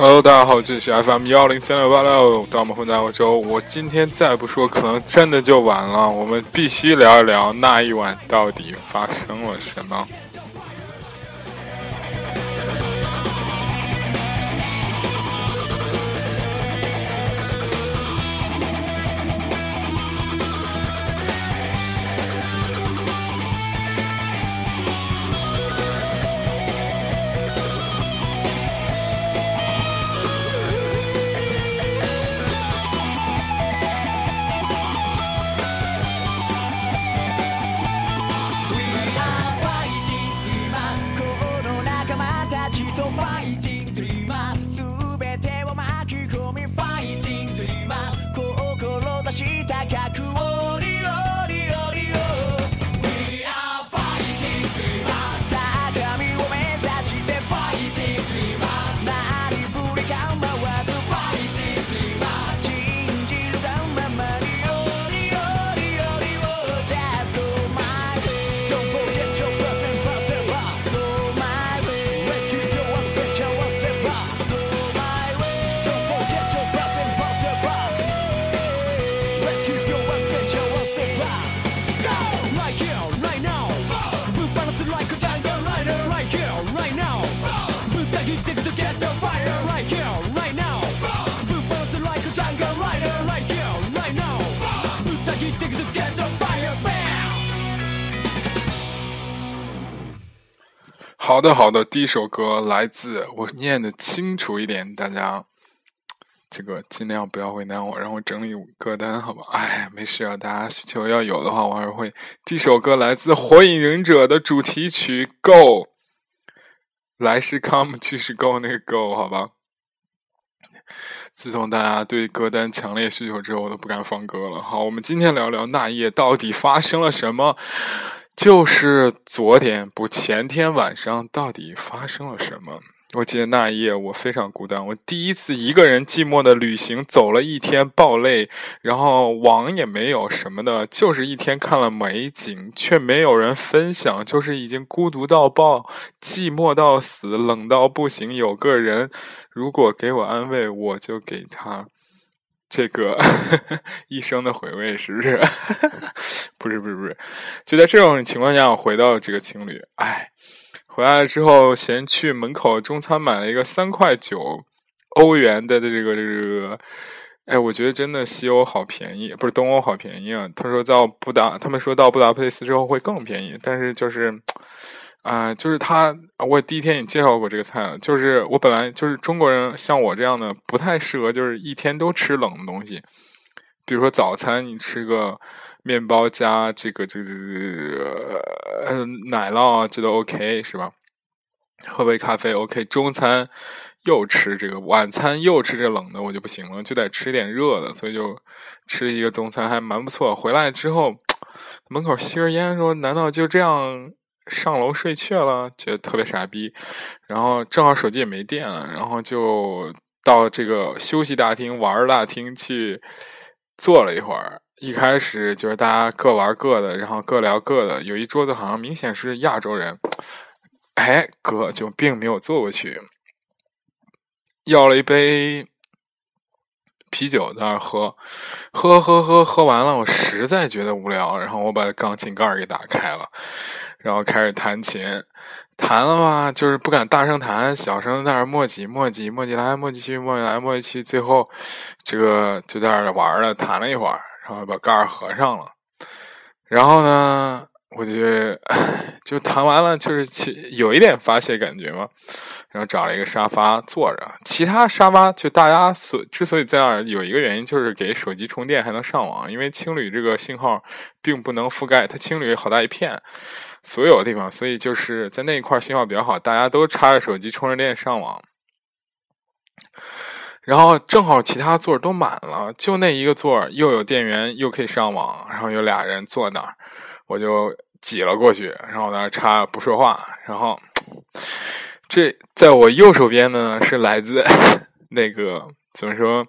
Hello，大家好，这里是 FM 幺零三六八六，当我们混在欧洲。我今天再不说，可能真的就晚了。我们必须聊一聊那一晚到底发生了什么。好的，好的，第一首歌来自我念的清楚一点，大家这个尽量不要为难我，让我整理歌单，好吧？哎，没事啊，大家需求要有的话，我还是会。第一首歌来自《火影忍者》的主题曲《Go》，来是 come，去是 go 那个 go，好吧？自从大家对歌单强烈需求之后，我都不敢放歌了。好，我们今天聊聊那夜到底发生了什么。就是昨天不前天晚上到底发生了什么？我记得那一夜我非常孤单，我第一次一个人寂寞的旅行，走了一天，爆累，然后网也没有什么的，就是一天看了美景，却没有人分享，就是已经孤独到爆，寂寞到死，冷到不行。有个人如果给我安慰，我就给他。这个 一生的回味是 不是？不是不是不是，就在这种情况下，我回到这个情侣，哎，回来之后先去门口中餐买了一个三块九欧元的这个这个，哎，我觉得真的西欧好便宜，不是东欧好便宜啊。他说到布达，他们说到布达佩斯之后会更便宜，但是就是。啊、就是他，我第一天也介绍过这个菜了。就是我本来就是中国人，像我这样的不太适合，就是一天都吃冷的东西。比如说早餐，你吃个面包加这个这个这个呃奶酪啊，这都 OK 是吧？喝杯咖啡 OK。中餐又吃这个，晚餐又吃这冷的，我就不行了，就得吃点热的，所以就吃一个中餐还蛮不错。回来之后，门口吸根烟，说：“难道就这样？”上楼睡去了，觉得特别傻逼，然后正好手机也没电了，然后就到这个休息大厅、玩大厅去坐了一会儿。一开始就是大家各玩各的，然后各聊各的。有一桌子好像明显是亚洲人，哎，哥就并没有坐过去，要了一杯啤酒在那喝，喝喝喝喝完了，我实在觉得无聊，然后我把钢琴盖给打开了，然后开始弹琴。弹了吧，就是不敢大声弹，小声在那儿磨叽磨叽磨叽来磨叽去磨叽来磨叽去，最后这个就在那儿玩了，弹了一会儿，然后把盖儿合上了。然后呢，我就 就弹完了，就是其有一点发泄感觉嘛。然后找了一个沙发坐着，其他沙发就大家所之所以在那儿，有一个原因就是给手机充电还能上网，因为青旅这个信号并不能覆盖它青旅好大一片。所有的地方，所以就是在那一块信号比较好，大家都插着手机充着电上网。然后正好其他座都满了，就那一个座又有电源又可以上网，然后有俩人坐那儿，我就挤了过去，然后在那插不说话。然后这在我右手边呢是来自 那个怎么说？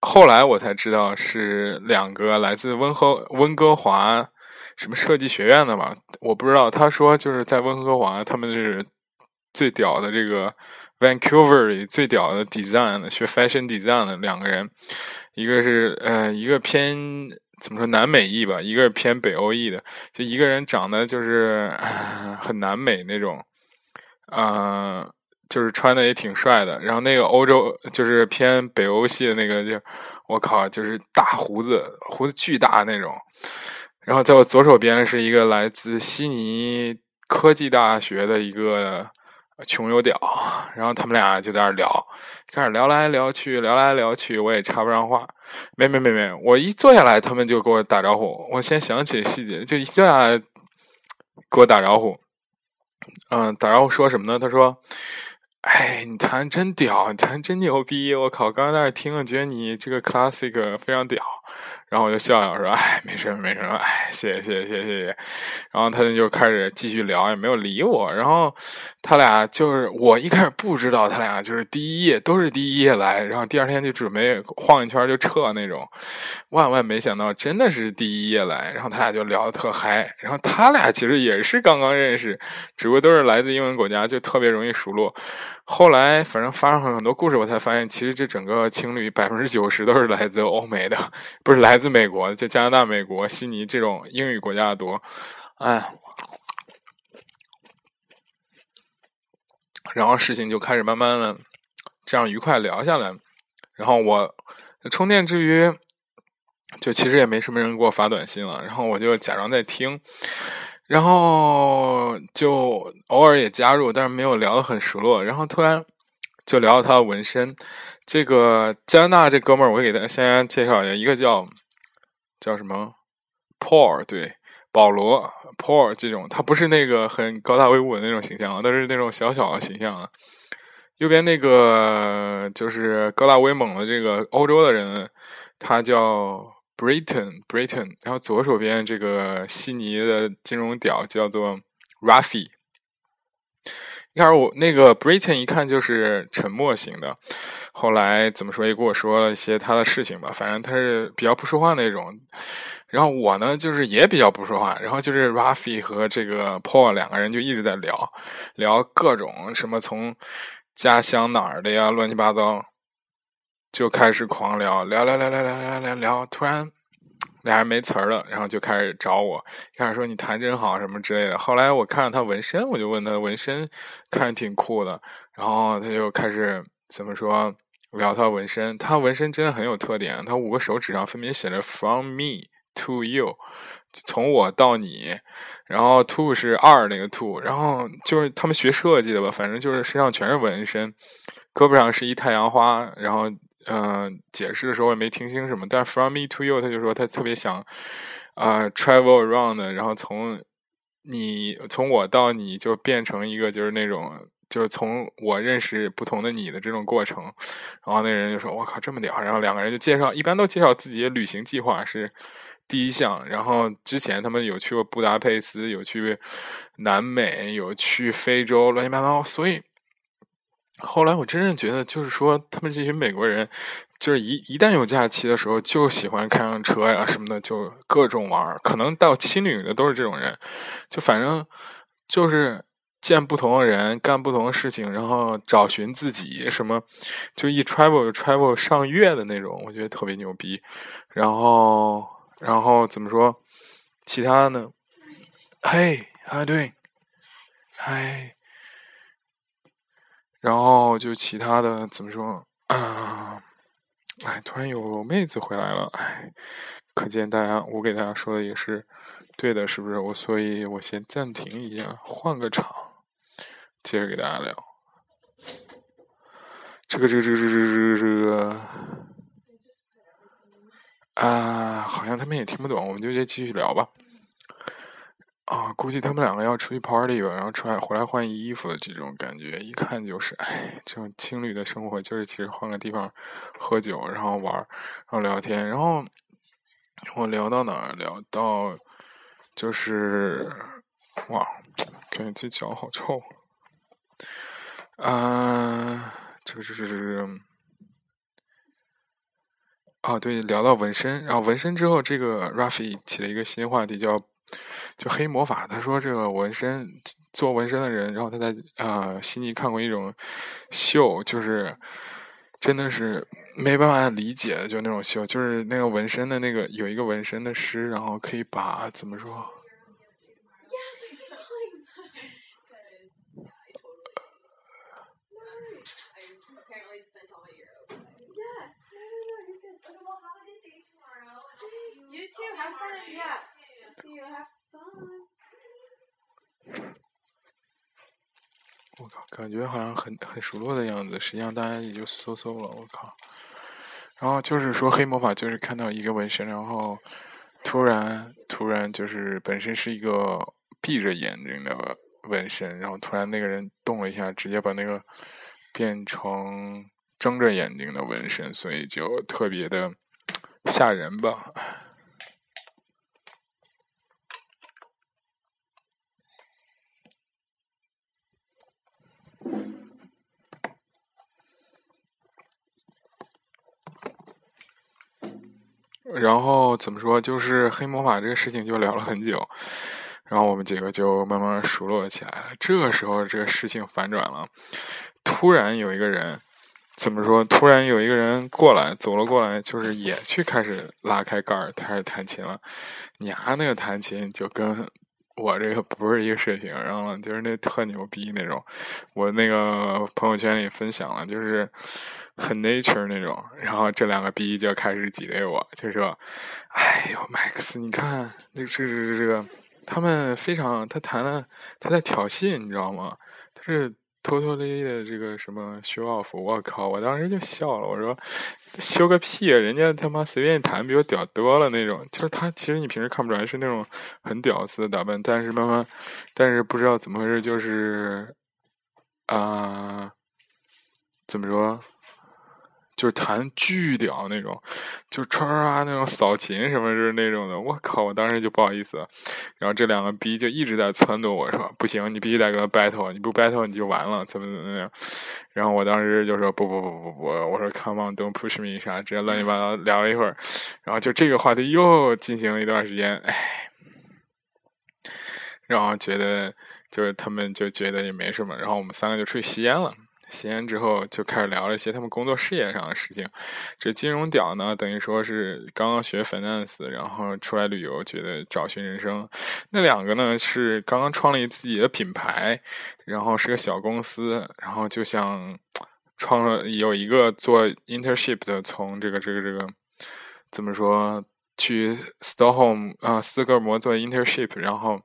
后来我才知道是两个来自温和温哥华。什么设计学院的吧？我不知道。他说就是在温哥华，他们是最屌的这个 Vancouver 里最屌的 design 的学 fashion design 的两个人，一个是呃一个偏怎么说南美裔吧，一个是偏北欧裔的。就一个人长得就是很南美那种，呃，就是穿的也挺帅的。然后那个欧洲就是偏北欧系的那个，就我靠，就是大胡子，胡子巨大那种。然后在我左手边是一个来自悉尼科技大学的一个穷游屌，然后他们俩就在那聊，开始聊来聊去，聊来聊去，我也插不上话。没没没没，我一坐下来，他们就给我打招呼。我先想起细节，就一下给我打招呼。嗯，打招呼说什么呢？他说：“哎，你弹真屌，你弹真牛逼！我靠，刚刚在那听了，觉得你这个 classic 非常屌。”然后我就笑笑说：“哎，没事没事哎，谢谢谢谢谢谢。”然后他就开始继续聊，也没有理我。然后他俩就是我一开始不知道他俩就是第一页都是第一页来，然后第二天就准备晃一圈就撤那种。万万没想到真的是第一页来，然后他俩就聊得特嗨。然后他俩其实也是刚刚认识，只不过都是来自英文国家，就特别容易熟络。后来反正发生了很多故事，我才发现其实这整个情侣百分之九十都是来自欧美的，不是来自美国，就加拿大、美国、悉尼这种英语国家的多。哎，然后事情就开始慢慢的这样愉快聊下来。然后我充电之余，就其实也没什么人给我发短信了，然后我就假装在听。然后就偶尔也加入，但是没有聊得很熟络。然后突然就聊到他的纹身。这个加拿大这哥们儿，我给大家先介绍一下，一个叫叫什么 Paul，对，保罗 Paul 这种，他不是那个很高大威武的那种形象，都是那种小小的形象啊。右边那个就是高大威猛的这个欧洲的人，他叫。Britain Britain，然后左手边这个悉尼的金融屌叫做 Rafi。一开始我那个 Britain 一看就是沉默型的，后来怎么说也跟我说了一些他的事情吧，反正他是比较不说话那种。然后我呢就是也比较不说话，然后就是 Rafi 和这个 Paul 两个人就一直在聊聊各种什么从家乡哪儿的呀，乱七八糟。就开始狂聊，聊聊聊聊聊聊聊聊，突然俩人没词儿了，然后就开始找我，开始说你弹真好什么之类的。后来我看到他纹身，我就问他纹身，看着挺酷的，然后他就开始怎么说聊他纹身。他纹身真的很有特点，他五个手指上分别写着 “from me to you”，从我到你，然后 “to” 是二那个 “to”，然后就是他们学设计的吧，反正就是身上全是纹身，胳膊上是一太阳花，然后。嗯，解释的时候我也没听清什么，但 from me to you，他就说他特别想啊 travel around，然后从你从我到你就变成一个就是那种就是从我认识不同的你的这种过程。然后那人就说：“我靠，这么屌！”然后两个人就介绍，一般都介绍自己的旅行计划是第一项。然后之前他们有去过布达佩斯，有去南美，有去非洲，乱七八糟，所以。后来我真正觉得，就是说，他们这群美国人，就是一一旦有假期的时候，就喜欢开上车呀什么的，就各种玩。可能到青旅的都是这种人，就反正就是见不同的人，干不同的事情，然后找寻自己，什么就一 travel 就 travel 上月的那种，我觉得特别牛逼。然后，然后怎么说？其他呢？嘿，啊对，嗨。然后就其他的怎么说啊？哎，突然有妹子回来了，哎，可见大家我给大家说的也是对的，是不是？我所以，我先暂停一下，换个场，接着给大家聊。这个，这个，这个，这个，这个，这个，啊，好像他们也听不懂，我们就先继续聊吧。啊，估计他们两个要出去 party 吧，然后出来回来换衣服的这种感觉，一看就是，哎，这种情侣的生活就是其实换个地方喝酒，然后玩，然后聊天，然后我聊到哪儿？聊到就是哇，感觉这脚好臭。啊，这个这是啊，对，聊到纹身，然后纹身之后，这个 Rafi 起了一个新话题叫。就黑魔法，他说这个纹身做纹身的人，然后他在呃悉尼看过一种秀，就是真的是没办法理解，就那种秀，就是那个纹身的那个有一个纹身的师，然后可以把怎么说？我靠，感觉好像很很熟络的样子，实际上大家也就搜搜了。我靠，然后就是说黑魔法，就是看到一个纹身，然后突然突然就是本身是一个闭着眼睛的纹身，然后突然那个人动了一下，直接把那个变成睁着眼睛的纹身，所以就特别的吓人吧。然后怎么说？就是黑魔法这个事情就聊了很久，然后我们几个就慢慢熟络起来了。这个时候，这个事情反转了，突然有一个人，怎么说？突然有一个人过来，走了过来，就是也去开始拉开盖儿，开始弹琴了。你啊，那个弹琴就跟。我这个不是一个水平，然后就是那特牛逼那种，我那个朋友圈里分享了，就是很 nature 那种，然后这两个逼就开始挤兑我，就说：“哎呦，Max，你看，那这这这个，他们非常，他谈了，他在挑衅，你知道吗？他是。”偷偷咧的这个什么修 off 我靠！我当时就笑了，我说：“修个屁啊！人家他妈随便弹比我屌多了那种。”就是他其实你平时看不出来是那种很屌丝的打扮，但是慢慢，但是不知道怎么回事，就是啊，怎么说？就是弹巨屌那种，就唰唰那种扫琴什么就是那种的，我靠！我当时就不好意思，然后这两个逼就一直在撺掇我说：“不行，你必须得跟他 battle，你不 battle 你就完了，怎么怎么样？”然后我当时就说：“不不不不不，我说 come on，don't push me 啥，直接乱七八糟聊了一会儿，然后就这个话题又进行了一段时间，哎，然后觉得就是他们就觉得也没什么，然后我们三个就出去吸烟了。”吸烟之后，就开始聊了一些他们工作事业上的事情。这金融屌呢，等于说是刚刚学 finance，然后出来旅游，觉得找寻人生。那两个呢，是刚刚创立自己的品牌，然后是个小公司，然后就想创了有一个做 internship 的，从这个这个这个怎么说，去 Stockholm 啊斯德哥尔摩做 internship，然后。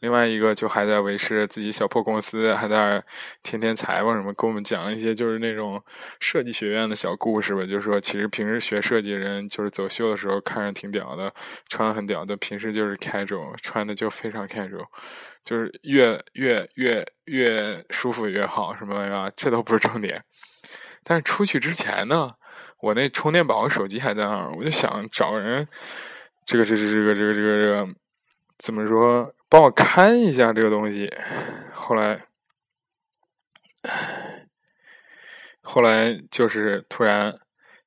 另外一个就还在维持自己小破公司，还在天天采访什么，跟我们讲一些就是那种设计学院的小故事吧。就是说，其实平时学设计的人，就是走秀的时候看着挺屌的，穿的很屌的，平时就是 casual，穿的就非常 casual，就是越越越越舒服越好，什么呀？这都不是重点。但是出去之前呢，我那充电宝和手机还在那儿，我就想找人，这个这这这个这个这个这个怎么说？帮我看一下这个东西，后来，后来就是突然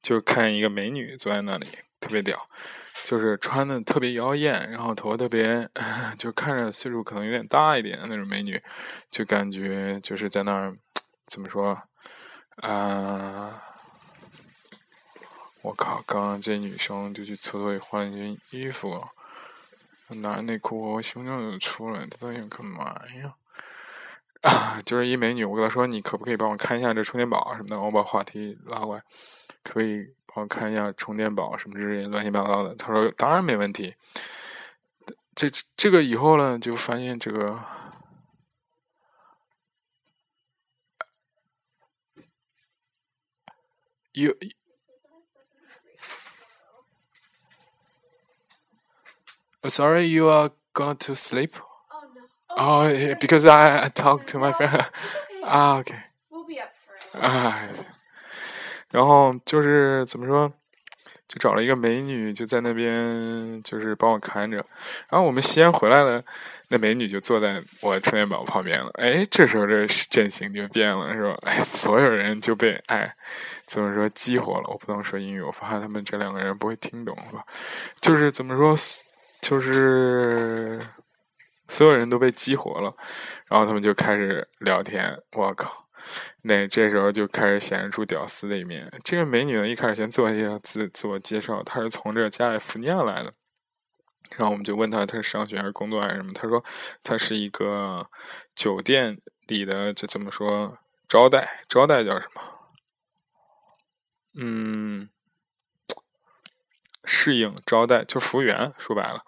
就看一个美女坐在那里，特别屌，就是穿的特别妖艳，然后头发特别，就看着岁数可能有点大一点的那种美女，就感觉就是在那儿怎么说啊？我靠！刚刚这女生就去厕所里换了一件衣服，拿内裤和胸罩就出来，她到底干嘛呀？啊，就是一美女，我跟她说：“你可不可以帮我看一下这充电宝什么的？”我把话题拉过来，可不可以？我看一下充电宝什么之类乱七八糟的。他说：“当然没问题。”这这个以后呢，就发现这个有，Sorry, you are going to sleep? Oh no. Oh, because I I talked to my friend. it's okay. We'll be up for a while. 哎，然后就是怎么说，就找了一个美女，就在那边就是帮我看着。然后我们西安回来了，那美女就坐在我充电宝旁边了。哎，这时候这阵型就变了，是吧？哎，所有人就被哎怎么说激活了？我不能说英语，我怕他们这两个人不会听懂，是吧？就是怎么说，就是所有人都被激活了，然后他们就开始聊天。我靠！那这时候就开始显示出屌丝的一面。这个美女呢，一开始先做一下自自我介绍，她是从这个加利福尼亚来的。然后我们就问她，她是上学还是工作还是什么？她说她是一个酒店里的，这怎么说？招待，招待叫什么？嗯，适应招待就服务员，说白了。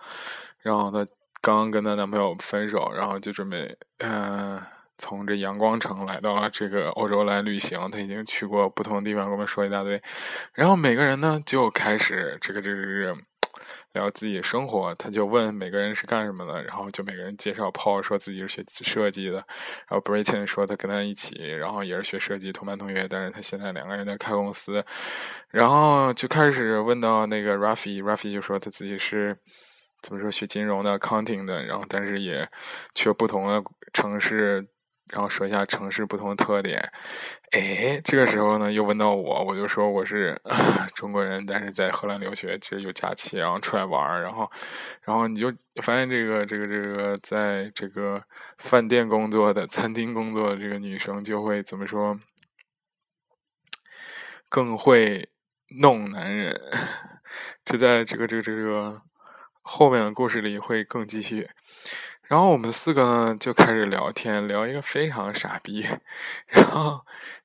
然后她刚跟她男朋友分手，然后就准备，嗯、从这阳光城来到了这个欧洲来旅行，她已经去过不同的地方，跟我们说一大堆。然后每个人呢就开始这个这个这个聊自己生活，他就问每个人是干什么的，然后就每个人介绍。Paul 说自己是学设计的，然后 Britain 说他跟他一起，然后也是学设计，同班同学，但是他现在两个人在开公司。然后就开始问到那个 Rafi，Rafi 就说他自己是。怎么说学金融的、accounting 的，然后但是也去不同的城市，然后说一下城市不同的特点。哎，这个时候呢，又问到我，我就说我是 中国人，但是在荷兰留学，其实有假期，然后出来玩，然后，然后你就发现这个这个这个在这个饭店工作的、餐厅工作的这个女生就会怎么说，更会弄男人，就在这个这个这个。后面的故事里会更继续，然后我们四个呢就开始聊天，聊一个非常傻逼，然后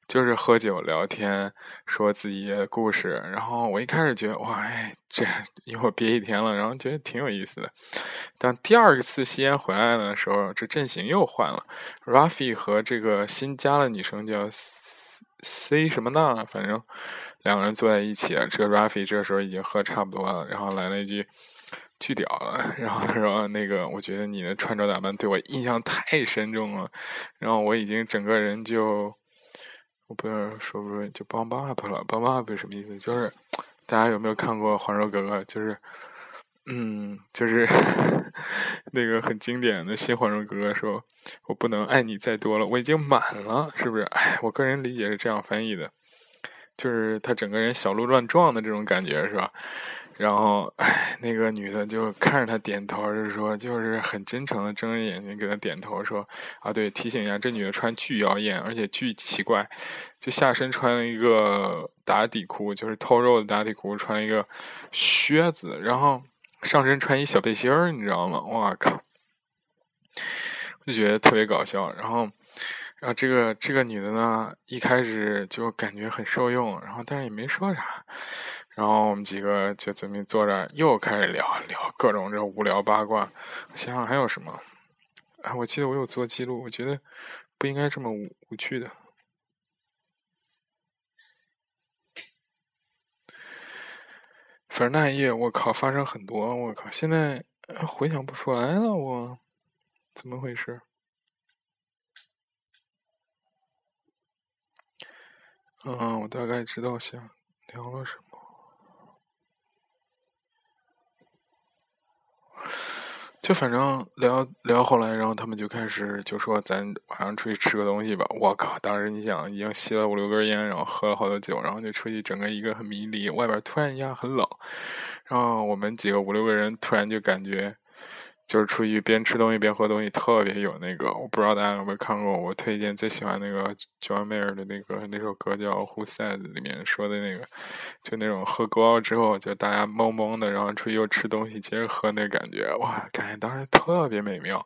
就是喝酒聊天，说自己的故事。然后我一开始觉得哇，哎，这一会儿憋一天了，然后觉得挺有意思的。但第二次吸烟回来的时候，这阵型又换了，Rafi 和这个新加的女生叫 C 什么呢？反正两个人坐在一起。这个 Rafi 这时候已经喝差不多了，然后来了一句。巨屌了，然后他说：“那个，我觉得你的穿着打扮对我印象太深重了，然后我已经整个人就，我不知道说不说就 bump up 了，bump up 什么意思？就是大家有没有看过《还珠格格》？就是，嗯，就是 那个很经典的新《还珠格格》说，我不能爱你再多了，我已经满了，是不是？哎，我个人理解是这样翻译的，就是他整个人小鹿乱撞的这种感觉，是吧？”然后，哎，那个女的就看着他点头，就是说，就是很真诚的睁着眼睛给他点头，说：“啊，对，提醒一下，这女的穿巨妖艳，而且巨奇怪，就下身穿了一个打底裤，就是透肉的打底裤，穿了一个靴子，然后上身穿一小背心儿，你知道吗？哇靠！我就觉得特别搞笑。然后，然后这个这个女的呢，一开始就感觉很受用，然后但是也没说啥。”然后我们几个就准备坐着，又开始聊聊各种这无聊八卦。想想还有什么？啊，我记得我有做记录，我觉得不应该这么无无趣的。反正那一夜，我靠，发生很多，我靠，现在回想不出来了，我怎么回事？嗯，我大概知道想聊了什么。就反正聊聊后来，然后他们就开始就说咱晚上出去吃个东西吧。我靠！当时你想，已经吸了五六根烟，然后喝了好多酒，然后就出去整个一个很迷离。外边突然一下很冷，然后我们几个五六个人突然就感觉。就是出去边吃东西边喝东西，特别有那个。我不知道大家有没有看过，我推荐最喜欢那个 John Mayer 的那个那首歌叫《Who Said》里面说的那个，就那种喝高了之后就大家懵懵的，然后出去又吃东西，接着喝那感觉，哇，感觉当时特别美妙。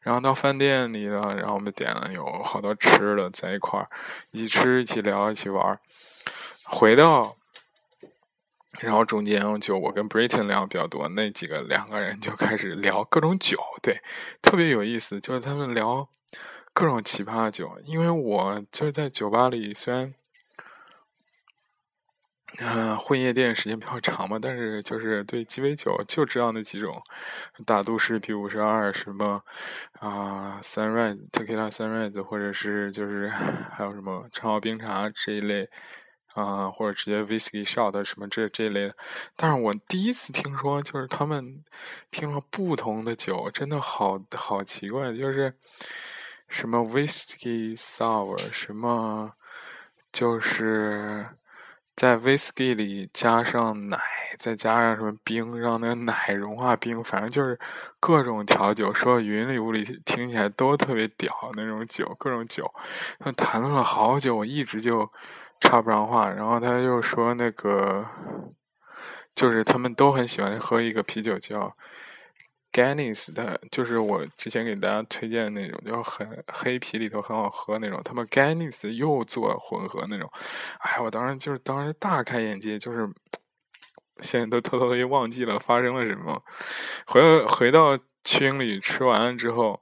然后到饭店里了，然后我们点了有好多吃的在一块儿，一起吃，一起聊，一起玩。回到。然后中间就我跟 Britain 聊比较多，那几个两个人就开始聊各种酒，对，特别有意思。就是他们聊各种奇葩酒，因为我就是在酒吧里，虽然嗯混夜店时间比较长嘛，但是就是对鸡尾酒就知道那几种，大都市 P 五十二什么啊，Sunrise Tequila Sunrise，或者是就是 还有什么长岛冰茶这一类。啊，或者直接 whisky shot 什么这这类的，但是我第一次听说，就是他们听了不同的酒，真的好好奇怪，就是什么 whisky sour，什么就是在 whisky 里加上奶，再加上什么冰，让那个奶融化冰，反正就是各种调酒，说云里雾里，听起来都特别屌那种酒，各种酒，他谈论了好久，我一直就。插不上话，然后他又说那个，就是他们都很喜欢喝一个啤酒叫 Guinness 的，就是我之前给大家推荐的那种，就很黑啤里头很好喝那种。他们 Guinness 又做混合那种，哎，我当时就是当时大开眼界，就是 现在都偷偷的忘记了发生了什么。回回到群里吃完了之后。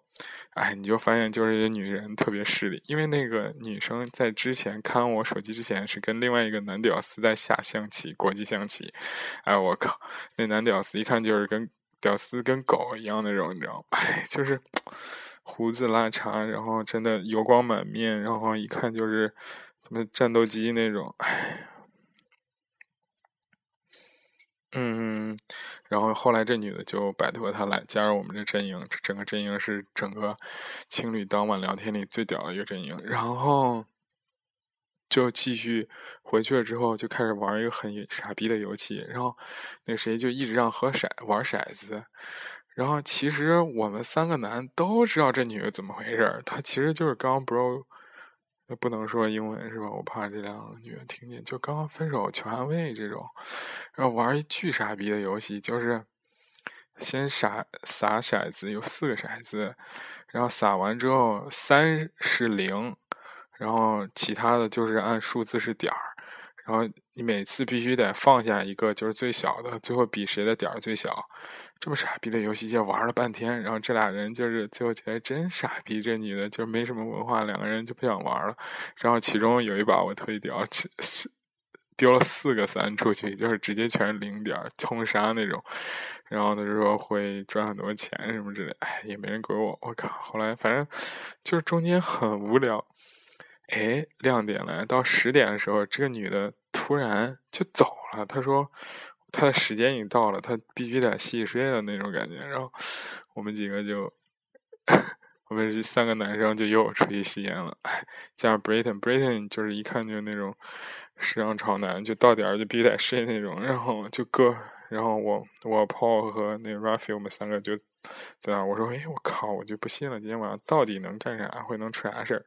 哎，你就发现就是一些女人特别势利，因为那个女生在之前看我手机之前是跟另外一个男屌丝在下象棋，国际象棋。哎，我靠，那男屌丝一看就是跟屌丝跟狗一样那种，你知道吗？哎，就是 胡子拉碴，然后真的油光满面，然后一看就是什么战斗机那种，哎。嗯，然后后来这女的就摆脱他来加入我们这阵营，整个阵营是整个情侣当晚聊天里最屌的一个阵营。然后就继续回去了之后，就开始玩一个很傻逼的游戏。然后那谁就一直让和骰玩骰子。然后其实我们三个男都知道这女的怎么回事儿，她其实就是刚 bro。不能说英文是吧？我怕这两个女的听见。就刚刚分手求安慰这种，然后玩一巨傻逼的游戏，就是先撒撒骰子，有四个骰子，然后撒完之后三是零，然后其他的就是按数字是点儿。然后你每次必须得放下一个，就是最小的，最后比谁的点儿最小。这么傻逼的游戏就玩了半天，然后这俩人就是最后觉得真傻逼，这女的就没什么文化，两个人就不想玩了。然后其中有一把我特别屌，丢了四个三出去，就是直接全是零点通杀那种。然后他就说会赚很多钱什么之类，哎，也没人给我，我靠！后来反正就是中间很无聊。哎，亮点来到十点的时候，这个女的突然就走了。他说。他的时间已经到了，他必须得洗洗睡的那种感觉。然后我们几个就，我们这三个男生就又出去吸烟了。加上 Britain，Britain 就是一看就是那种时尚潮男，就到点儿就必须得睡那种。然后就各，然后我我 Paul 和那 Rafi，我们三个就在那。我说：“哎，我靠，我就不信了，今天晚上到底能干啥？会能出啥事儿？”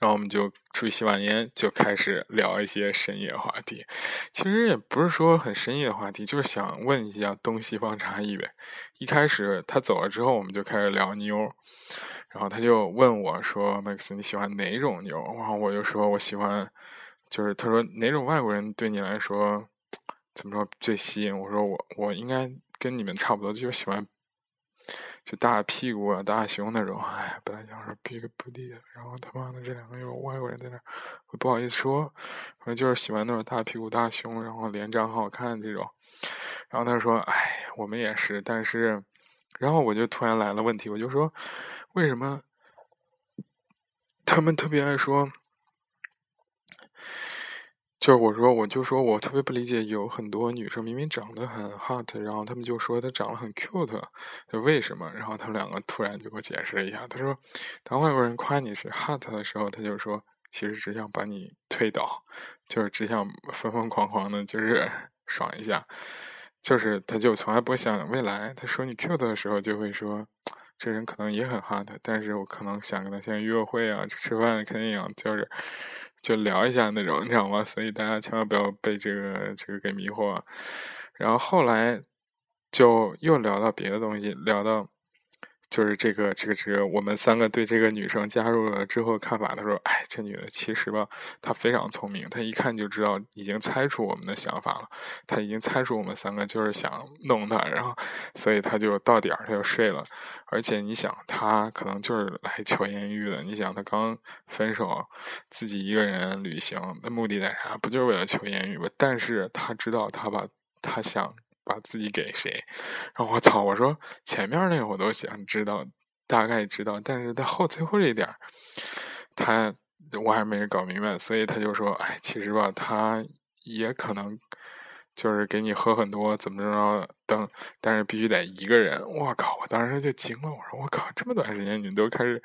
然后我们就出去吸完烟，就开始聊一些深夜话题。其实也不是说很深夜的话题，就是想问一下东西方差异呗。一开始他走了之后，我们就开始聊妞。然后他就问我说：“Max，你喜欢哪种妞？”然后我就说：“我喜欢，就是他说哪种外国人对你来说 怎么说最吸引？”我说：“我我应该跟你们差不多，就喜欢。”就大屁股啊，大胸那种，哎，本来想说 big booty，然后他妈的这两个有外国人在那，我不好意思说，反正就是喜欢那种大屁股、大胸，然后脸长好看这种。然后他说：“哎，我们也是，但是……”然后我就突然来了问题，我就说：“为什么他们特别爱说？”就是我说，我就说我特别不理解，有很多女生明明长得很 hot，然后他们就说她长得很 cute，就为什么？然后他们两个突然就给我解释一下，他说，当外国人夸你是 hot 的时候，他就说，其实只想把你推倒，就是只想疯疯狂狂的，就是 爽一下，就是他就从来不会想未来。他说你 cute 的时候，就会说，这人可能也很 hot，但是我可能想跟他先约会啊，吃饭、看电影，就是。就聊一下那种，你知道吗？所以大家千万不要被这个这个给迷惑。然后后来就又聊到别的东西，聊到。就是这个这个这个，我们三个对这个女生加入了之后看法，他说：“哎，这女的其实吧，她非常聪明，她一看就知道，已经猜出我们的想法了。她已经猜出我们三个就是想弄她，然后，所以她就到点儿，她就睡了。而且你想，她可能就是来求艳遇的。你想，她刚分手，自己一个人旅行，那目的在啥？不就是为了求艳遇吗？但是她知道，她把她想。”把自己给谁？然后我操！我说前面那个我都想知道，大概知道，但是在后最后这一点，他我还没搞明白，所以他就说：“哎，其实吧，他也可能就是给你喝很多，怎么着等，但是必须得一个人。”我靠！我当时就惊了，我说：“我靠！这么短时间你们都开始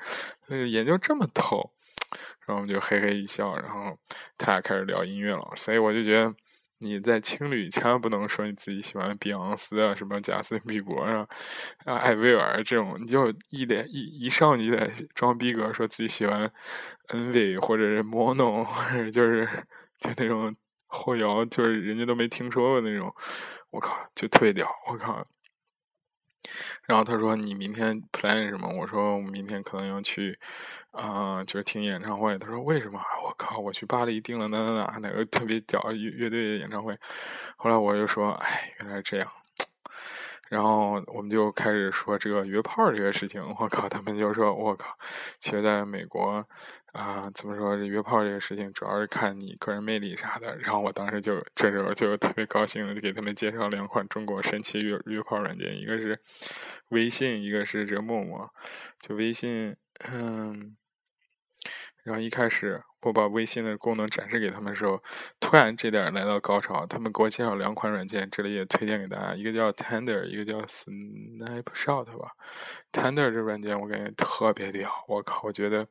研究这么透？” 然后我们就嘿嘿一笑，然后他俩开始聊音乐了，所以我就觉得。你在情侣千万不能说你自己喜欢碧昂斯啊，什么贾斯汀比伯啊，啊艾薇儿这种，你就一脸一一上你得装逼格，说自己喜欢 NV 或者是 Mono，或者就是就那种后摇，就是人家都没听说过那种，我靠，就退掉，我靠。然后他说：“你明天 plan 什么？”我说：“我明天可能要去。”啊，就是听演唱会。他说：“为什么？”我靠，我去巴黎订了哪哪哪哪个特别屌乐乐队的演唱会。后来我就说：“哎，原来是这样。”然后我们就开始说这个约炮这个事情。我靠，他们就说：“我靠，其实在美国啊，怎么说这约炮这个事情，主要是看你个人魅力啥的。”然后我当时就这时候就特别高兴的给他们介绍两款中国神奇约约炮软件，一个是微信，一个是这个陌陌。就微信，嗯。然后一开始我把微信的功能展示给他们的时候，突然这点来到高潮。他们给我介绍两款软件，这里也推荐给大家，一个叫 Tender，一个叫 Snapshot 吧。Tender 这软件我感觉特别屌，我靠，我觉得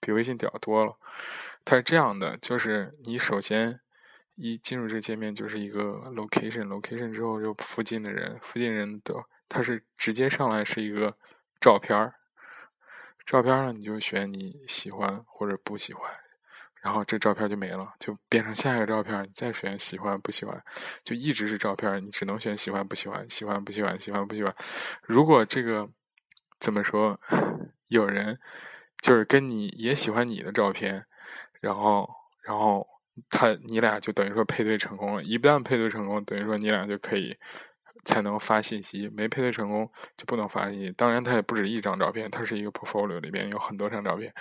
比微信屌多了。它是这样的，就是你首先一进入这界面就是一个 location，location 之后就附近的人，附近人的它是直接上来是一个照片儿。照片上你就选你喜欢或者不喜欢，然后这照片就没了，就变成下一个照片，你再选喜欢不喜欢，就一直是照片，你只能选喜欢不喜欢，喜欢不喜欢，喜欢不喜欢。如果这个怎么说，有人就是跟你也喜欢你的照片，然后然后他你俩就等于说配对成功了，一旦配对成功，等于说你俩就可以。才能发信息，没配对成功就不能发信息。当然，它也不止一张照片，它是一个 portfolio 里边有很多张照片。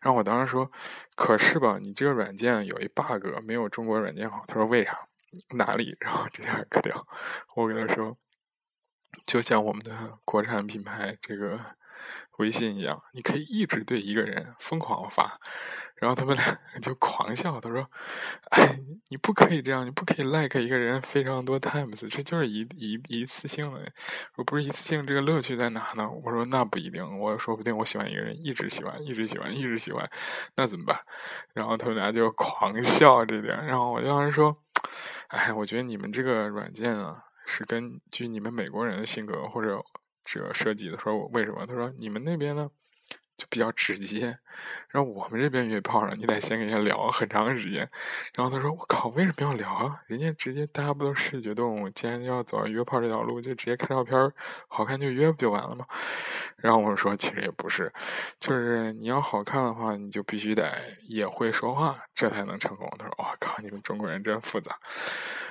然后我当时说：“可是吧，你这个软件有一 bug，没有中国软件好。”他说：“为啥？哪里？” 然后这样可掉。我跟他说：“就像我们的国产品牌这个微信一样，你可以一直对一个人疯狂发。”然后他们俩就狂笑，他说：“哎，你不可以这样，你不可以 like 一个人非常多 times，这就是一一一次性的。我不是一次性，这个乐趣在哪呢？”我说：“那不一定，我说不定我喜欢一个人，一直喜欢，一直喜欢，一直喜欢，那怎么办？”然后他们俩就狂笑这点。然后我就当时说：“哎，我觉得你们这个软件啊，是根据你们美国人的性格或者这设计的。”说我为什么？他说：“你们那边呢？”就比较直接，然后我们这边约炮呢，你得先跟人家聊很长时间。然后他说：“我靠，为什么要聊啊？人家直接大家不都视觉动物，既然要走约炮这条路，就直接看照片，好看就约不就完了吗？”然后我说：“其实也不是，就是你要好看的话，你就必须得也会说话，这才能成功。”他说：“我靠，你们中国人真复杂。”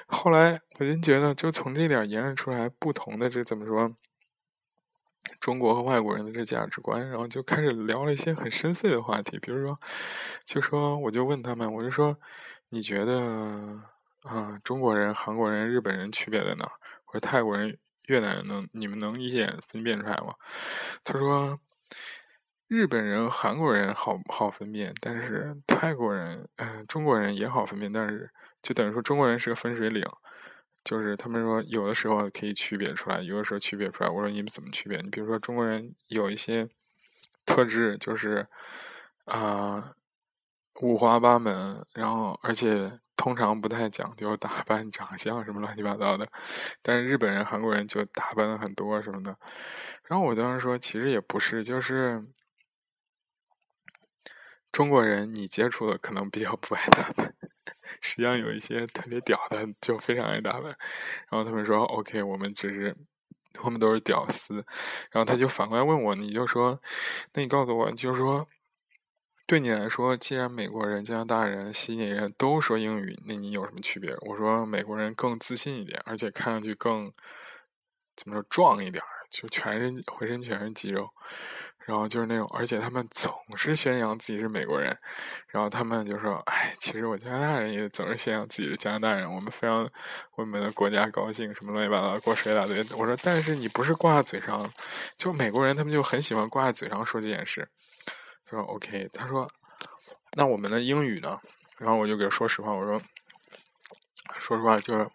后来我就觉得，就从这点延伸出来不同的这怎么说？中国和外国人的这价值观，然后就开始聊了一些很深邃的话题，比如说，就说我就问他们，我就说，你觉得啊，中国人、韩国人、日本人区别在哪？或者泰国人、越南人能你们能一眼分辨出来吗？他说，日本人、韩国人好好分辨，但是泰国人、嗯、中国人也好分辨，但是就等于说中国人是个分水岭，就是他们说有的时候可以区别出来，有的时候区别出来。我说你们怎么区别？你比如说中国人有一些特质，就是啊、五花八门，然后而且通常不太讲究打扮、长相什么乱七八糟的，但是日本人、韩国人就打扮的很多什么的。然后我当时说，其实也不是，就是中国人你接触的可能比较不爱打扮，实际上有一些特别屌的就非常爱打扮。然后他们说，OK，我们只是我们都是屌丝。然后他就反过来问我，你就说，那你告诉我，就是说。对你来说，既然美国人、加拿大人、悉尼人都说英语，那你有什么区别？我说美国人更自信一点，而且看上去更怎么说壮一点，就全身浑身全是肌肉，然后就是那种，而且他们总是宣扬自己是美国人，然后他们就说：“哎，其实我加拿大人也总是宣扬自己是加拿大人，我们非常为我们的国家高兴，什么乱七八糟，给我说一大堆。”我说：“但是你不是挂在嘴上，就美国人他们就很喜欢挂在嘴上说这件事。”他说 OK，他说那我们的英语呢？然后我就给他说实话，我说说实话就是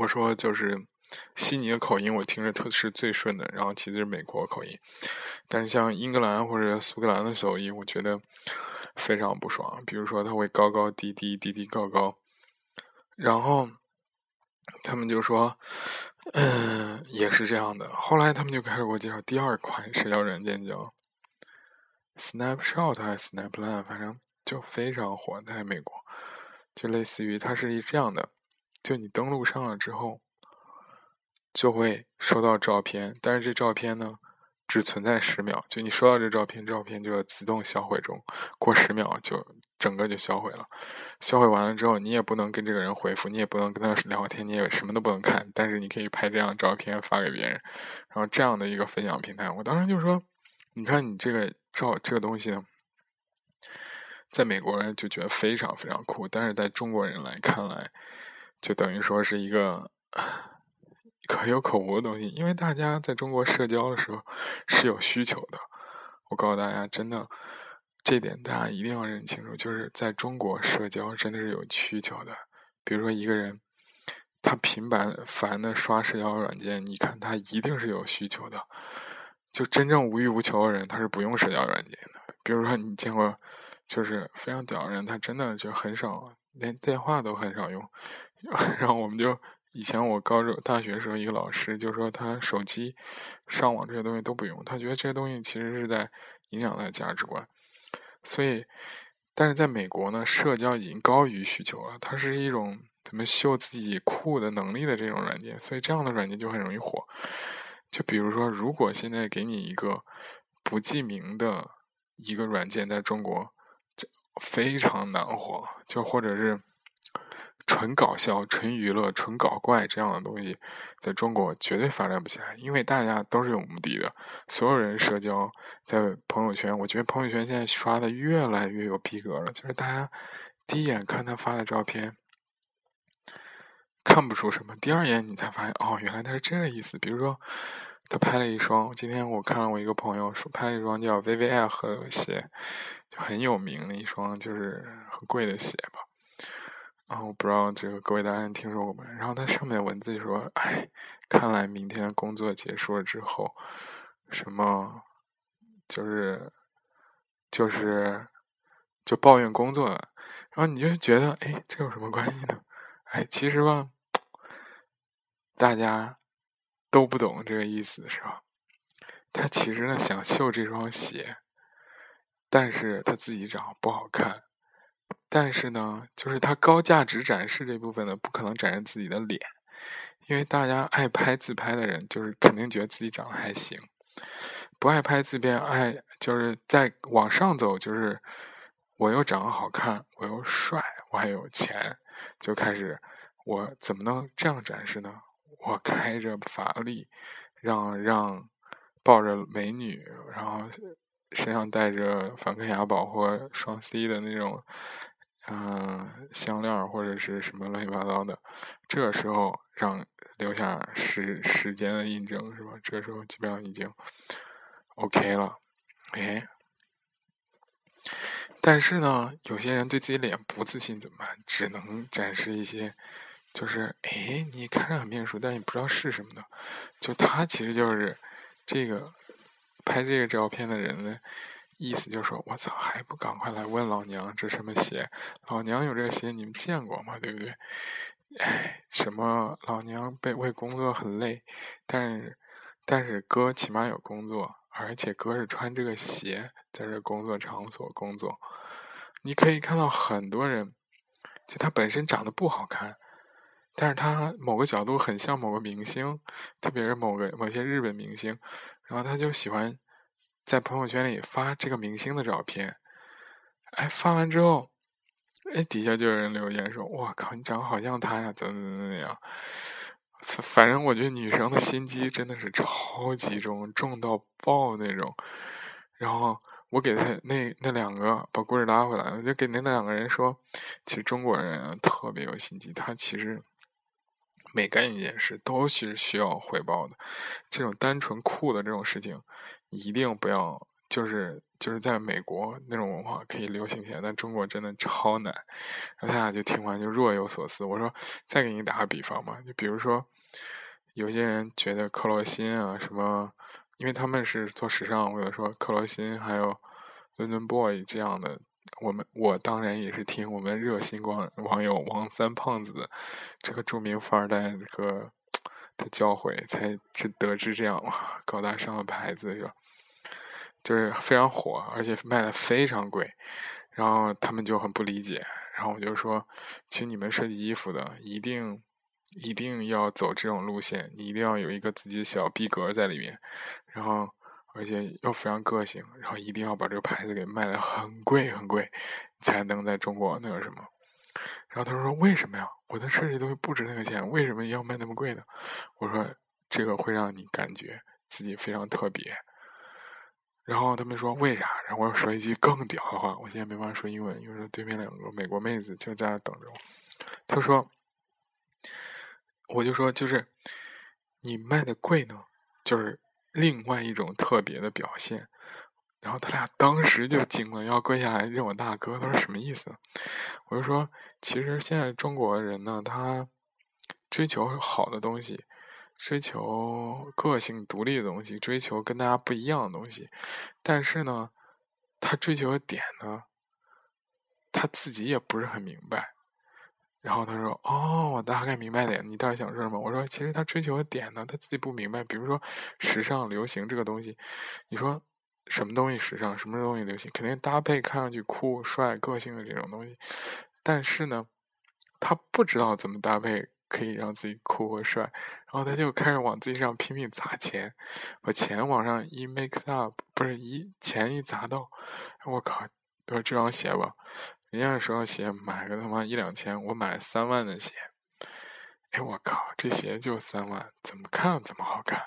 我说就是悉尼的口音我听着特是最顺的，然后其次是美国口音，但是像英格兰或者苏格兰的口音，我觉得非常不爽。比如说他会高高低低，低低高高，然后他们就说。嗯，也是这样的。后来他们就开始给我介绍第二款社交软件，叫 Snapshot 还是 Snapline，反正就非常火，在美国。就类似于它是一这样的，就你登录上了之后，就会收到照片，但是这照片呢，只存在十秒。就你收到这照片，照片就要自动销毁中，过十秒就整个就销毁了。销毁完了之后，你也不能跟这个人回复，你也不能跟他聊天，你也什么都不能看。但是你可以拍这张照片发给别人，然后这样的一个分享平台，我当时就说：“你看你这个照这个东西，在美国人就觉得非常非常酷，但是在中国人来看来，就等于说是一个可有可无的东西。因为大家在中国社交的时候是有需求的，我告诉大家，真的。”这点大家一定要认清楚，就是在中国社交真的是有需求的。比如说一个人，他频繁烦的刷社交软件，你看他一定是有需求的。就真正无欲无求的人，他是不用社交软件的。比如说你见过，就是非常屌的人，他真的就很少，连电话都很少用。然后我们就以前我高中、大学时候，一个老师就说他手机上网这些东西都不用，他觉得这些东西其实是在影响他的价值观。所以，但是在美国呢，社交已经高于需求了。它是一种怎么秀自己酷的能力的这种软件，所以这样的软件就很容易火。就比如说，如果现在给你一个不记名的一个软件，在中国非常难火，就或者是纯搞笑、纯娱乐、纯搞怪这样的东西，在中国绝对发展不起来，因为大家都是有目的的，所有人社交。在朋友圈，我觉得朋友圈现在刷的越来越有逼格了。就是大家第一眼看他发的照片，看不出什么；第二眼你才发现，哦，原来他是这个意思。比如说，他拍了一双，今天我看了我一个朋友说拍了一双叫 VVL 和鞋，就很有名的一双，就是很贵的鞋吧。然后不知道这个各位大家听说过没？然后它上面文字就说：“哎，看来明天工作结束了之后，什么？”就是就是就抱怨工作，然后你就觉得，哎，这有什么关系呢？哎，其实吧，大家都不懂这个意思，是吧？他其实呢想秀这双鞋，但是他自己长得不好看，但是呢，就是他高价值展示这部分呢，不可能展示自己的脸，因为大家爱拍自拍的人，就是肯定觉得自己长得还行。不爱拍自拍，爱就是在往上走，就是我又长得好看，我又帅，我还有钱，就开始我怎么能这样展示呢？我开着法拉利，让让抱着美女，然后身上带着梵克雅宝或双 C 的那种嗯、项链或者是什么乱七八糟的，这个时候让留下时时间的印证是吧？这时候基本上已经 OK 了，哎。但是呢，有些人对自己脸不自信怎么办？只能展示一些，就是哎，你看着很面熟，但是你不知道是什么的。就他其实就是这个拍这个照片的人呢意思，就是说我操，还不赶快来问老娘这什么鞋？老娘有这鞋，你们见过吗？对不对？哎，什么老娘被为工作很累，但是但是哥起码有工作，而且哥是穿这个鞋在这工作场所工作。你可以看到很多人，就他本身长得不好看，但是他某个角度很像某个明星，特别是某个某些日本明星，然后他就喜欢在朋友圈里发这个明星的照片。哎，发完之后，哎，底下就有人留言说：“我靠，你长得好像他呀，怎么怎么怎么样。”反正我觉得女生的心机真的是超级重，重到爆那种。然后我给他那那两个把故事拉回来，我就给那两个人说，其实中国人啊特别有心机，他其实每干一件事都是需要回报的。这种单纯酷的这种事情，一定不要就是就是在美国那种文化可以流行起来，但中国真的超难。然后他俩就听完就若有所思。我说再给你打个比方吧，就比如说有些人觉得克罗辛啊什么。因为他们是做时尚，或者说克罗心还有 London Boy 这样的，我们我当然也是听我们热心广网友王三胖子的这个著名富二代这个的教诲，才知得知这样哇高大上的牌子是吧？就是非常火，而且卖的非常贵，然后他们就很不理解，然后我就说，请你们设计衣服的一定。一定要走这种路线，你一定要有一个自己的小逼格在里面，然后而且要非常个性，然后一定要把这个牌子给卖的很贵很贵，才能在中国那个什么。然后他说：“为什么呀？我的设计东西不值那个钱，为什么要卖那么贵呢？”我说：“这个会让你感觉自己非常特别。”然后他们说：“为啥？”然后我说一句更屌的话，我现在没办法说英文，因为说对面两个美国妹子就在那等着我。他说。我就说，就是你卖的贵呢，就是另外一种特别的表现。然后他俩当时就惊了，要跪下来认我大哥。他说什么意思？我就说，其实现在中国人呢，他追求好的东西，追求个性独立的东西，追求跟大家不一样的东西。但是呢，他追求的点呢，他自己也不是很明白。然后他说：“哦，我大概明白了，你到底想说什么？”我说：“其实他追求的点呢，他自己不明白。比如说，时尚流行这个东西，你说什么东西时尚，什么东西流行，肯定搭配看上去酷、帅、个性的这种东西。但是呢，他不知道怎么搭配可以让自己酷或帅，然后他就开始往自己上拼命砸钱，把钱往上一 mix up，不是一钱一砸到，我靠，比如这双鞋吧。”人家说鞋买个他妈一两千，我买三万的鞋，哎我靠，这鞋就三万，怎么看怎么好看。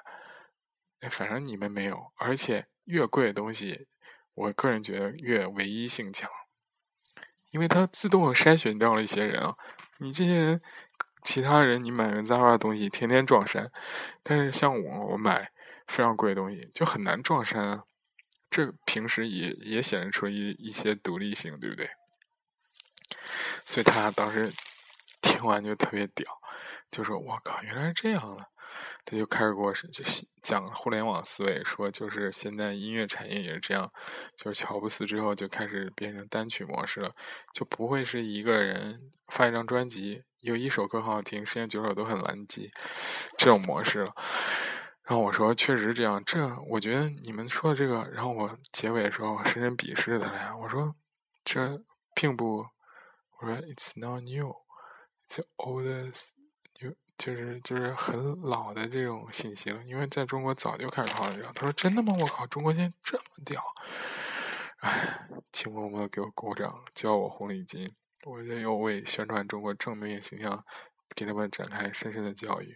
哎，反正你们没有，而且越贵的东西，我个人觉得越唯一性强，因为它自动筛选掉了一些人啊。你这些人，其他人你买个 Zara 的东西天天撞衫，但是像我，我买非常贵的东西就很难撞衫啊。这平时也也显示出一一些独立性，对不对？所以他俩当时听完就特别屌，就说：“我靠，原来是这样的。”他就开始给我就讲互联网思维，说就是现在音乐产业也是这样，就是乔布斯之后就开始变成单曲模式了，就不会是一个人发一张专辑，有一首歌很好听，剩下九首都很垃圾这种模式了。然后我说：“确实这样，这我觉得你们说的这个。”然后我结尾的时候深深鄙视他俩，我说：“这并不。”我说：“It's not new, it's oldest new，就是就是很老的这种信息了，因为在中国早就开始讨论这样。”他说：“真的吗？我靠，中国现在这么屌！”哎，请默默给我鼓掌，教我红领巾，我也要为宣传中国正面形象给他们展开深深的教育。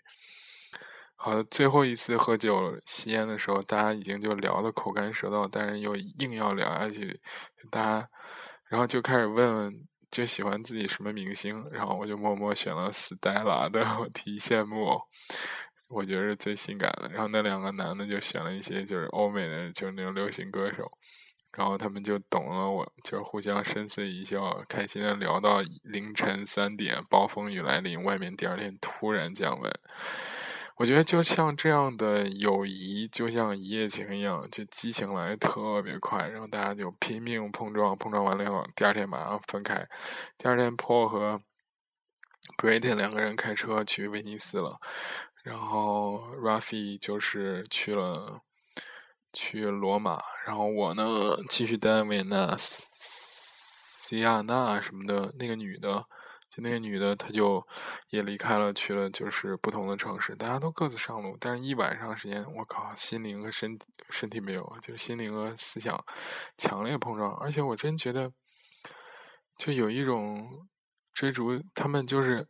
好的，最后一次喝酒吸烟的时候，大家已经就聊得口干舌燥，但是又硬要聊下去，大家然后就开始问问。就喜欢自己什么明星，然后我就默默选了 Stella 的，我提羡慕，我觉得是最性感的。然后那两个男的就选了一些就是欧美的，就是那种流行歌手。然后他们就懂了，我就互相深邃一笑，开心的聊到凌晨三点，暴风雨来临，外面第二天突然降温。我觉得就像这样的友谊，就像一夜情一样，就激情来特别快，然后大家就拼命碰撞，碰撞完了以后，第二天马上分开。第二天，Paul 和 Britain 两个人开车去威尼斯了，然后 Rafi 就是去了。去罗马，然后我呢继续待维纳斯，西亚娜什么的那个女的，就那个女的，她就也离开了，去了就是不同的城市，大家都各自上路，但是一晚上时间，我靠，心灵和身身体没有，就是心灵和思想强烈碰撞，而且我真觉得，就有一种追逐他们就是。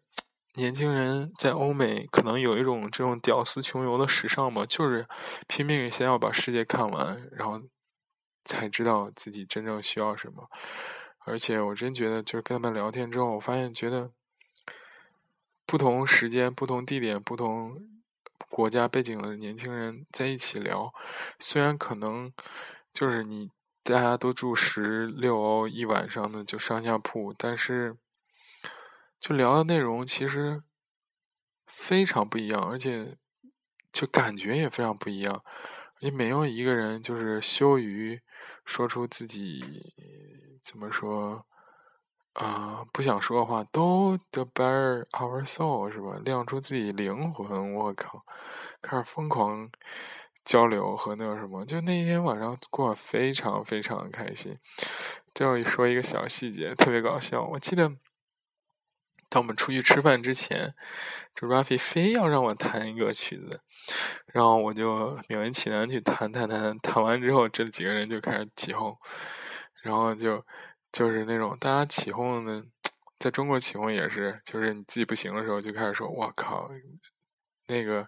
年轻人在欧美可能有一种这种屌丝穷游的时尚嘛，就是拼命先要把世界看完，然后才知道自己真正需要什么。而且我真觉得，就是跟他们聊天之后，我发现觉得不同时间、不同地点、不同国家背景的年轻人在一起聊，虽然可能就是你大家都住十六欧一晚上的就上下铺，但是。就聊的内容其实非常不一样，而且就感觉也非常不一样。也没有一个人就是羞于说出自己怎么说啊不想说的话，都 the bare our soul 是吧？亮出自己灵魂，我靠，开始疯狂交流和那个什么。就那一天晚上过得非常非常开心。最后一说一个小细节，特别搞笑，我记得。当我们出去吃饭之前，这 Rafi 非要让我弹一个曲子，然后我就勉为其难去弹弹弹，弹完之后，这几个人就开始起哄，然后就就是那种大家起哄的，在中国起哄也是，就是你自己不行的时候就开始说“我靠”，那个。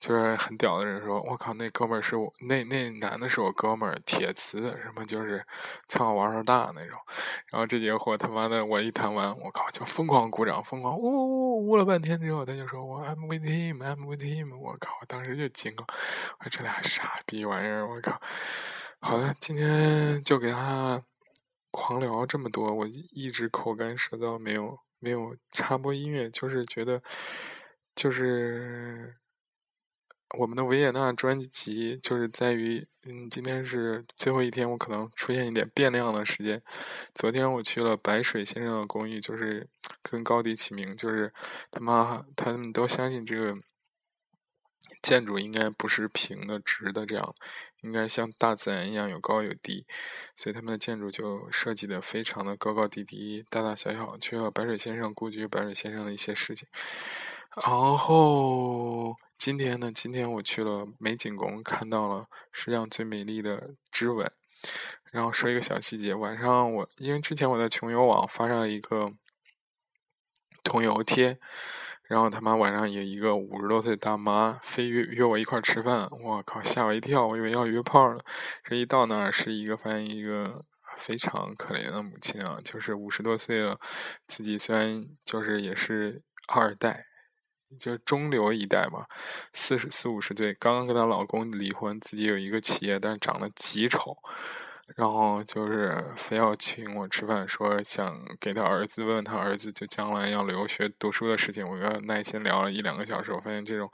就是很屌的人说：“我靠，那哥们儿是我那那男的是我哥们儿，铁磁什么就是操玩儿大那种。”然后这节货他妈的我一弹完，我靠就疯狂鼓掌，疯狂呜呜呜了半天之后，他就说：“我 I'm with him, I'm with him。”我靠，我当时就惊了，我这俩傻逼玩意儿，我靠！好的，今天就给他狂聊这么多，我一直口干舌燥，没有没有插播音乐，就是觉得就是。我们的维也纳专辑就是在于，嗯，今天是最后一天，我可能出现一点变量的时间。昨天我去了白水先生的公寓，就是跟高迪起名，就是他妈他们都相信这个建筑应该不是平的、直的这样，应该像大自然一样有高有低，所以他们的建筑就设计的非常的高高低低、大大小小。去了白水先生故居，白水先生的一些事情，然后。今天呢？今天我去了美景宫，看到了世界上最美丽的织纹。然后说一个小细节：晚上我因为之前我在穷游网发上了一个同游贴，然后他妈晚上有一个五十多岁大妈非约约我一块吃饭，我靠吓我一跳，我以为要约炮了。这一到那儿是一个发现一个非常可怜的母亲啊，就是五十多岁了，自己虽然就是也是二代。就中流一代嘛，四十四五十岁，刚刚跟她老公离婚，自己有一个企业，但是长得极丑，然后就是非要请我吃饭，说想给他儿子问他儿子就将来要留学读书的事情。我跟他耐心聊了一两个小时，我发现这种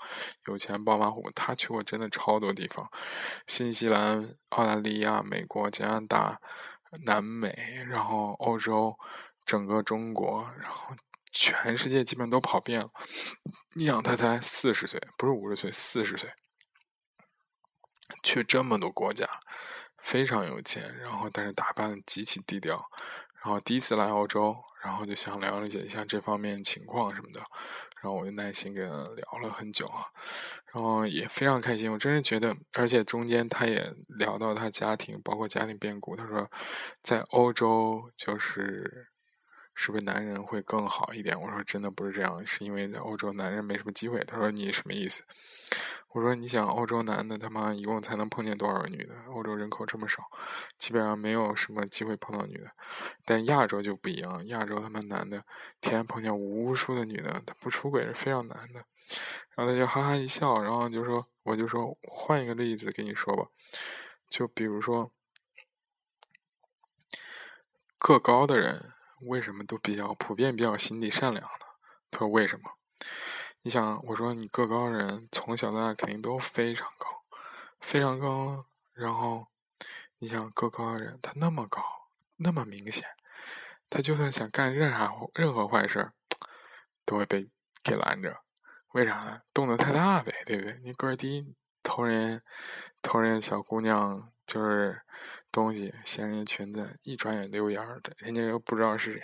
有钱暴发户，他去过真的超多地方，新西兰、澳大利亚、美国、加拿大、南美，然后欧洲，整个中国，然后。全世界基本都跑遍了，你想他才四十岁，不是五十岁，四十岁，去这么多国家，非常有钱，然后但是打扮极其低调，然后第一次来澳洲，然后就想了解一下这方面情况什么的，然后我就耐心跟他聊了很久啊，然后也非常开心，我真是觉得，而且中间他也聊到他家庭，包括家庭变故，他说在欧洲就是。是不是男人会更好一点？我说真的不是这样，是因为在欧洲男人没什么机会。他说你什么意思？我说你想欧洲男的他妈一共才能碰见多少个女的？欧洲人口这么少，基本上没有什么机会碰到女的。但亚洲就不一样，亚洲他妈男的天天碰见无数的女的，他不出轨是非常难的。然后他就哈哈一笑，然后就说我就说换一个例子给你说吧，就比如说个高的人为什么都比较普遍比较心地善良呢？他说为什么？你想，我说你个高的人从小到大肯定都非常高，非常高。然后你想个高的人，他那么高，那么明显，他就算想干任何任何坏事，都会被给拦着。为啥呢？动作太大呗，对不对？你个儿低，偷人偷人小姑娘就是东西，嫌人家裙子，一转眼溜烟儿的，人家又不知道是谁。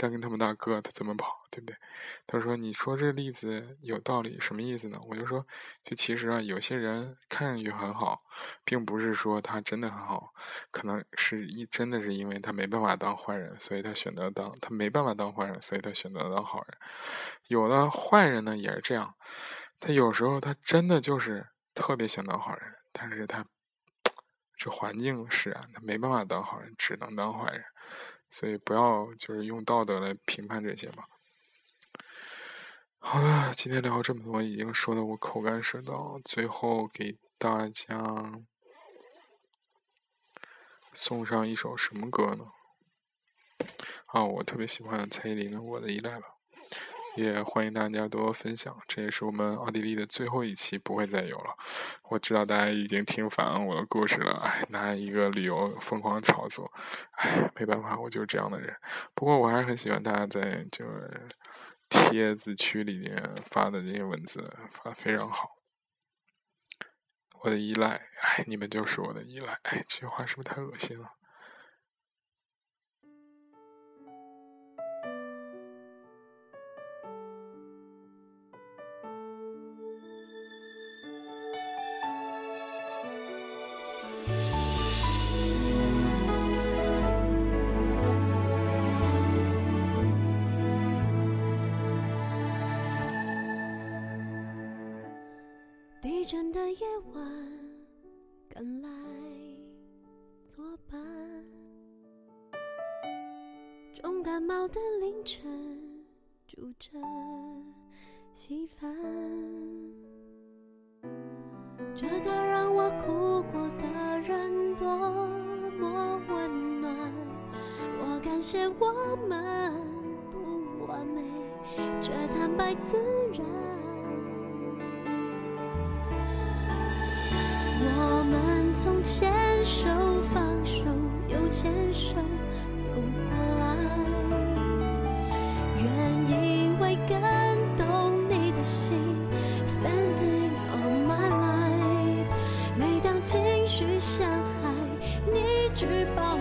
但跟他们大哥，他怎么跑，对不对？他说：“你说这例子有道理，什么意思呢？”我就说：“就其实啊，有些人看上去很好，并不是说他真的很好，可能是一真的是因为他没办法当坏人，所以他选择当他没办法当坏人，所以他选择当好人。有的坏人呢也是这样，他有时候他真的就是特别想当好人，但是他这环境使然，他没办法当好人，只能当坏人。”所以不要就是用道德来评判这些吧。好了，今天聊这么多，已经说的我口干舌燥。最后给大家送上一首什么歌呢？啊，我特别喜欢蔡依林的《我的依赖》吧。也欢迎大家多多分享，这也是我们奥地利的最后一期，不会再有了。我知道大家已经听烦我的故事了，哎，拿一个旅游疯狂炒作，哎，没办法，我就是这样的人。不过我还是很喜欢大家在这个帖子区里面发的这些文字，发的非常好。我的依赖，哎，你们就是我的依赖，哎，这句话是不是太恶心了？这个让我哭过的人多么温暖，我感谢我们不完美，却坦白自然。我们从牵手放手又牵手去保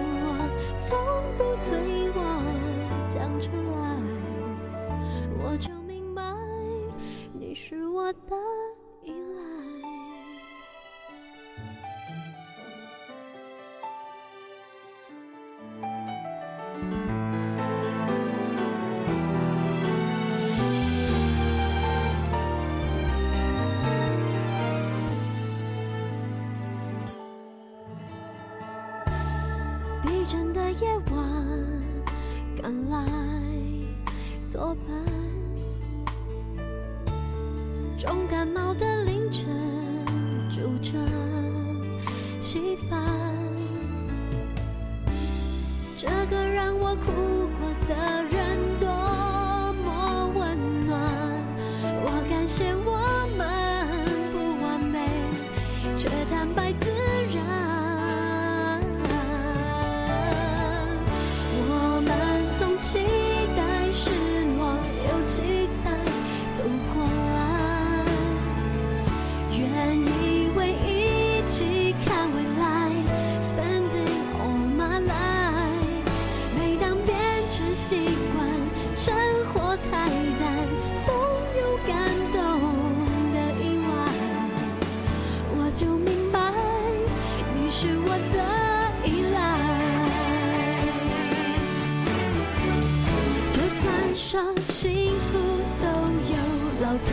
上幸福都有老天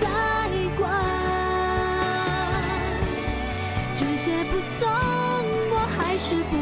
在管，直接不送我还是不